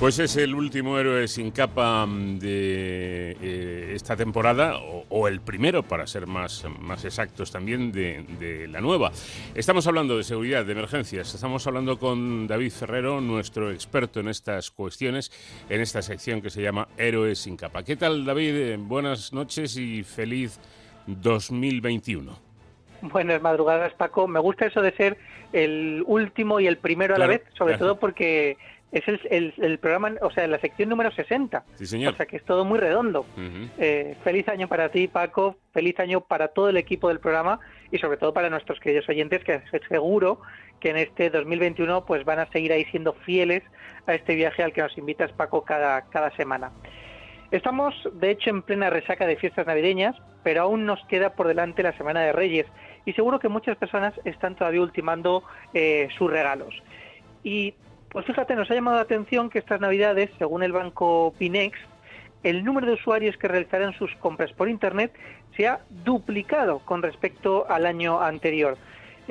Pues es el último héroe sin capa mm, de eh, esta temporada, o, el primero, para ser más, más exactos también, de, la nueva. Estamos hablando de seguridad, de emergencias. Estamos hablando con David Ferrero, nuestro experto en estas cuestiones, en esta sección que se llama Héroes sin capa. ¿Qué tal, David? Eh, buenas noches y feliz 2021. Buenas madrugadas, Paco. Me gusta eso de ser el último y el primero a la vez, sobre todo porque es el, el, programa, o sea, la sección número 60. Sí, señor. O sea, que es todo muy redondo. Eh, feliz año para ti, Paco. Feliz año para todo el equipo del programa y sobre todo para nuestros queridos oyentes, que seguro que en este 2021 pues van a seguir ahí siendo fieles a este viaje al que nos invitas, Paco, cada, cada semana. Estamos, de hecho, en plena resaca de fiestas navideñas, pero aún nos queda por delante la Semana de Reyes y seguro que muchas personas están todavía ultimando eh, sus regalos. Y pues fíjate, nos ha llamado la atención que estas navidades, según el banco Pinex, el número de usuarios que realizarán sus compras por Internet se ha duplicado con respecto al año anterior.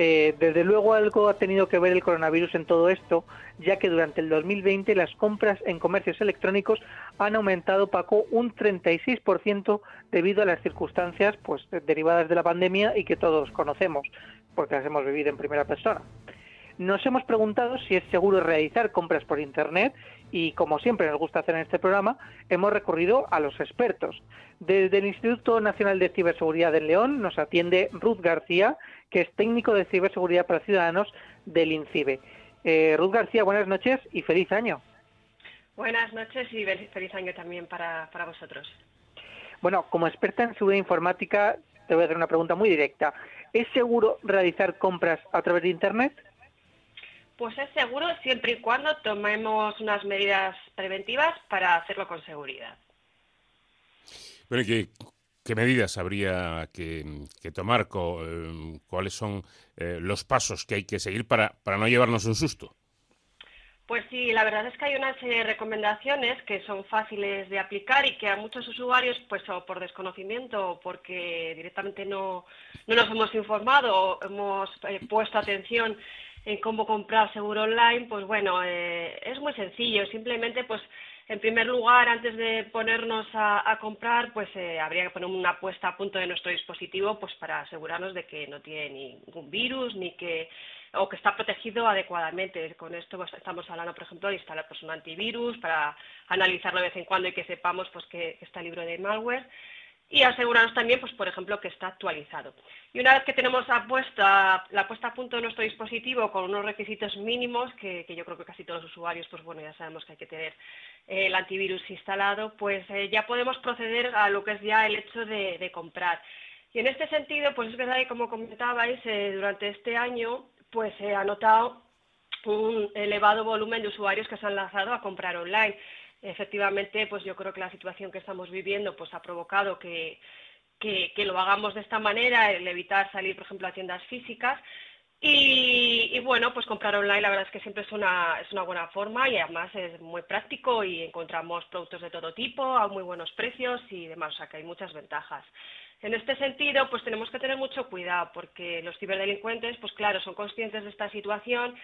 Eh, desde luego algo ha tenido que ver el coronavirus en todo esto, ya que durante el 2020 las compras en comercios electrónicos han aumentado, Paco, un 36% debido a las circunstancias pues, derivadas de la pandemia y que todos conocemos, porque las hemos vivido en primera persona. Nos hemos preguntado si es seguro realizar compras por Internet y, como siempre nos gusta hacer en este programa, hemos recurrido a los expertos. Desde el Instituto Nacional de Ciberseguridad de León nos atiende Ruth García, que es técnico de ciberseguridad para ciudadanos del INCIBE. Eh, Ruth García, buenas noches y feliz año. Buenas noches y feliz año también para, para vosotros. Bueno, como experta en seguridad informática, te voy a hacer una pregunta muy directa. ¿Es seguro realizar compras a través de Internet? Pues es seguro siempre y cuando tomemos unas medidas preventivas para hacerlo con seguridad. Bueno, ¿qué, qué medidas habría que, tomar? Eh, ¿Cuáles son eh, los pasos que hay que seguir para, para no llevarnos un susto? Pues sí, la verdad es que hay unas serie de recomendaciones que son fáciles de aplicar y que a muchos usuarios, pues o por desconocimiento o porque directamente no, no nos hemos informado o hemos eh, puesto atención en cómo comprar seguro online, pues bueno, eh, es muy sencillo. Simplemente, pues en primer lugar, antes de ponernos a, comprar, pues eh, habría que poner una puesta a punto de nuestro dispositivo, pues para asegurarnos de que no tiene ningún virus ni que o que está protegido adecuadamente. Con esto pues, estamos hablando, por ejemplo, de instalar pues, un antivirus para analizarlo de vez en cuando y que sepamos pues que está libre de malware y asegurarnos también, pues por ejemplo, que está actualizado. Y una vez que tenemos la puesta a punto de nuestro dispositivo con unos requisitos mínimos, que, yo creo que casi todos los usuarios, pues bueno, ya sabemos que hay que tener eh, el antivirus instalado, pues eh, ya podemos proceder a lo que es ya el hecho de, comprar. Y en este sentido, pues es verdad que como comentabais, eh, durante este año, pues se ha notado un elevado volumen de usuarios que se han lanzado a comprar online efectivamente, pues yo creo que la situación que estamos viviendo pues ha provocado que, que, lo hagamos de esta manera, el evitar salir, por ejemplo, a tiendas físicas. Y, y, bueno, pues comprar online la verdad es que siempre es una, es una buena forma y además es muy práctico y encontramos productos de todo tipo a muy buenos precios y demás, o sea que hay muchas ventajas. En este sentido, pues tenemos que tener mucho cuidado porque los ciberdelincuentes, pues claro, son conscientes de esta situación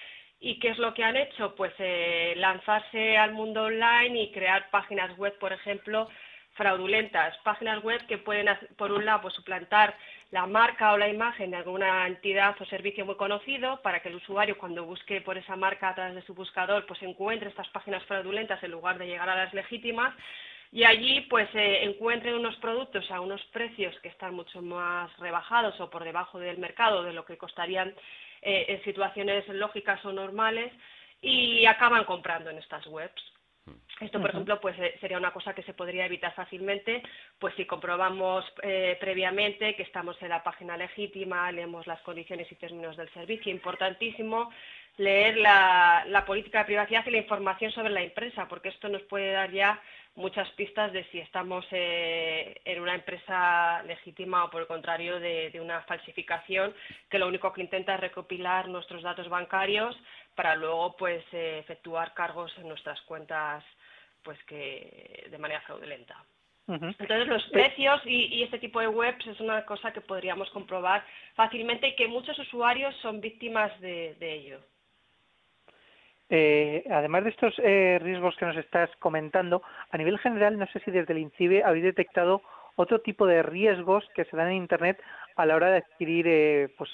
¿Y qué es lo que han hecho? Pues eh, lanzarse al mundo online y crear páginas web, por ejemplo, fraudulentas. Páginas web que pueden, por un lado, pues, suplantar la marca o la imagen de alguna entidad o servicio muy conocido para que el usuario, cuando busque por esa marca a través de su buscador, pues encuentre estas páginas fraudulentas en lugar de llegar a las legítimas y allí pues eh, encuentren unos productos a unos precios que están mucho más rebajados o por debajo del mercado de lo que costarían eh, en situaciones lógicas o normales y acaban comprando en estas webs. Esto, por ejemplo, pues eh, sería una cosa que se podría evitar fácilmente, pues si comprobamos eh, previamente que estamos en la página legítima, leemos las condiciones y términos del servicio. Importantísimo leer la, la política de privacidad y la información sobre la empresa, porque esto nos puede dar ya muchas pistas de si estamos eh, en una empresa legítima o por el contrario de, una falsificación que lo único que intenta es recopilar nuestros datos bancarios para luego pues eh, efectuar cargos en nuestras cuentas pues que de manera fraudulenta. Entonces los precios y, este tipo de webs es una cosa que podríamos comprobar fácilmente y que muchos usuarios son víctimas de ello. Eh, además de estos eh, riesgos que nos estás comentando, a nivel general, no sé si desde el INCIBE habéis detectado otro tipo de riesgos que se dan en Internet a la hora de adquirir eh, pues,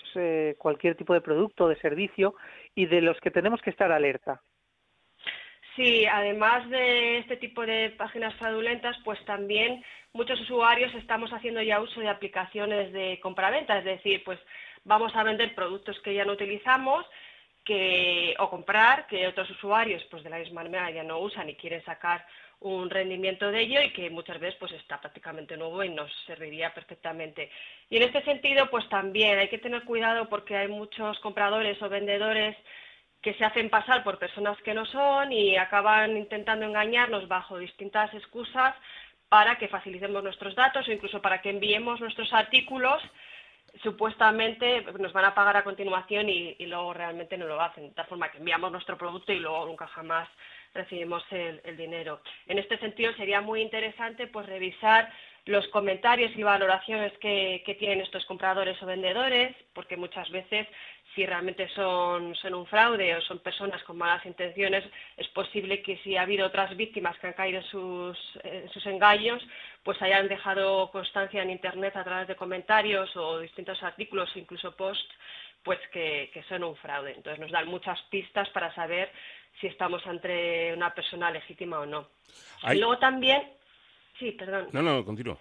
cualquier tipo de producto o de servicio y de los que tenemos que estar alerta. Sí, además de este tipo de páginas fraudulentas, pues también muchos usuarios estamos haciendo ya uso de aplicaciones de compraventa, es decir, pues vamos a vender productos que ya no utilizamos o comprar que otros usuarios pues de la misma manera ya no usan y quieren sacar un rendimiento de ello y que muchas veces pues está prácticamente nuevo y nos serviría perfectamente. Y en este sentido pues también hay que tener cuidado porque hay muchos compradores o vendedores que se hacen pasar por personas que no son y acaban intentando engañarnos bajo distintas excusas para que facilitemos nuestros datos o incluso para que enviemos nuestros artículos supuestamente nos van a pagar a continuación y, luego realmente no lo hacen, de tal forma que enviamos nuestro producto y luego nunca jamás recibimos el, dinero. En este sentido sería muy interesante pues revisar los comentarios y valoraciones que, tienen estos compradores o vendedores, porque muchas veces si realmente son, son, un fraude o son personas con malas intenciones, es posible que si ha habido otras víctimas que han caído en sus, en sus engaños, pues hayan dejado constancia en Internet a través de comentarios o distintos artículos, incluso posts, pues que, son un fraude. Entonces nos dan muchas pistas para saber si estamos ante una persona legítima o no. Y luego también, sí, perdón. No, no, continúo.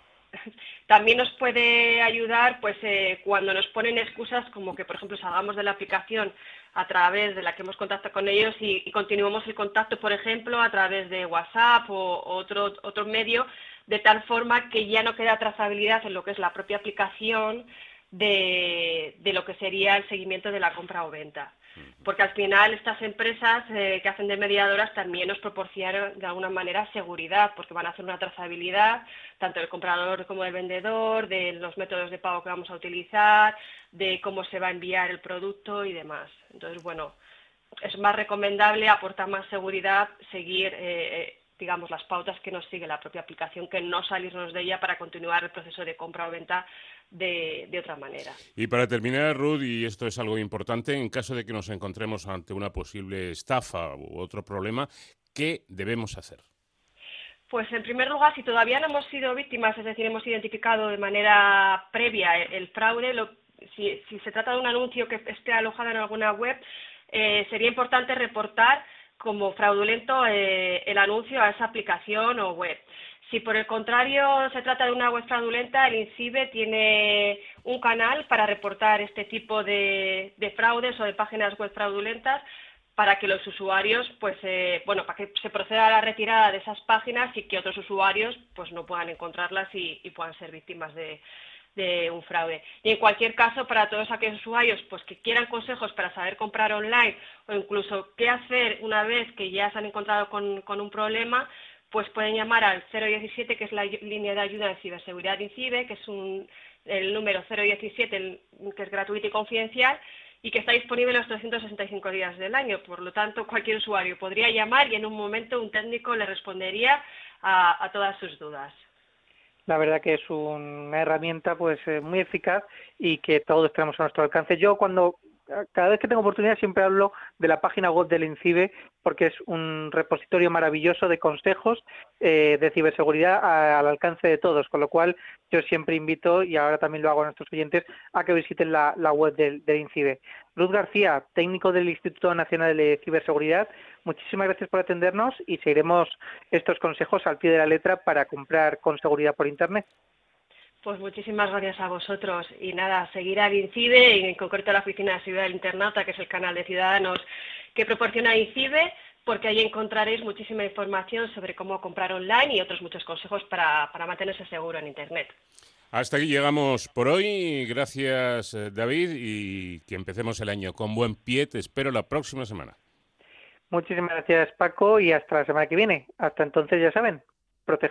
También nos puede ayudar pues eh, cuando nos ponen excusas como que, por ejemplo, salgamos de la aplicación a través de la que hemos contactado con ellos y, continuemos el contacto, por ejemplo, a través de WhatsApp o, otro, otro medio, de tal forma que ya no queda trazabilidad en lo que es la propia aplicación de, de lo que sería el seguimiento de la compra o venta porque al final estas empresas eh, que hacen de mediadoras también nos proporcionan de alguna manera seguridad, porque van a hacer una trazabilidad tanto del comprador como del vendedor, de los métodos de pago que vamos a utilizar, de cómo se va a enviar el producto y demás. Entonces, bueno, es más recomendable, aportar más seguridad, seguir, eh, eh, digamos, las pautas que nos sigue la propia aplicación, que no salirnos de ella para continuar el proceso de compra o venta de, otra manera. Y para terminar, Ruth, y esto es algo importante, en caso de que nos encontremos ante una posible estafa u otro problema, ¿qué debemos hacer? Pues en primer lugar, si todavía no hemos sido víctimas, es decir, hemos identificado de manera previa el, fraude, si, se trata de un anuncio que esté alojado en alguna web, eh, sería importante reportar como fraudulento eh, el anuncio a esa aplicación o web. Si por el contrario se trata de una web fraudulenta, el INCIBE tiene un canal para reportar este tipo de, fraudes o de páginas web fraudulentas para que los usuarios, pues, eh, bueno, para que se proceda a la retirada de esas páginas y que otros usuarios, pues, no puedan encontrarlas y, puedan ser víctimas de, un fraude. Y en cualquier caso, para todos aquellos usuarios pues que quieran consejos para saber comprar online o incluso qué hacer una vez que ya se han encontrado con, con un problema, pues pueden llamar al 017, que es la línea de ayuda de ciberseguridad INCIBE, que es un, el número 017, que es gratuito y confidencial, y que está disponible los 365 días del año. Por lo tanto, cualquier usuario podría llamar y en un momento un técnico le respondería a, todas sus dudas. La verdad que es una herramienta pues eh, muy eficaz y que todos tenemos a nuestro alcance. Yo cuando cada vez que tengo oportunidad siempre hablo de la página web del INCIBE porque es un repositorio maravilloso de consejos eh, de ciberseguridad al alcance de todos, con lo cual yo siempre invito, y ahora también lo hago a nuestros oyentes, a que visiten la, web del, del, INCIBE. Luz García, técnico del Instituto Nacional de Ciberseguridad, muchísimas gracias por atendernos y seguiremos estos consejos al pie de la letra para comprar con seguridad por Internet. Pues muchísimas gracias a vosotros. Y nada, seguir al INCIBE, y en concreto a la Oficina de Seguridad del Internauta, que es el canal de ciudadanos que proporciona INCIBE, porque ahí encontraréis muchísima información sobre cómo comprar online y otros muchos consejos para, para mantenerse seguro en Internet. Hasta aquí llegamos por hoy. Gracias, eh, David, y que empecemos el año con buen pie. Te espero la próxima semana. Muchísimas gracias, Paco, y hasta la semana que viene. Hasta entonces, ya saben, protejan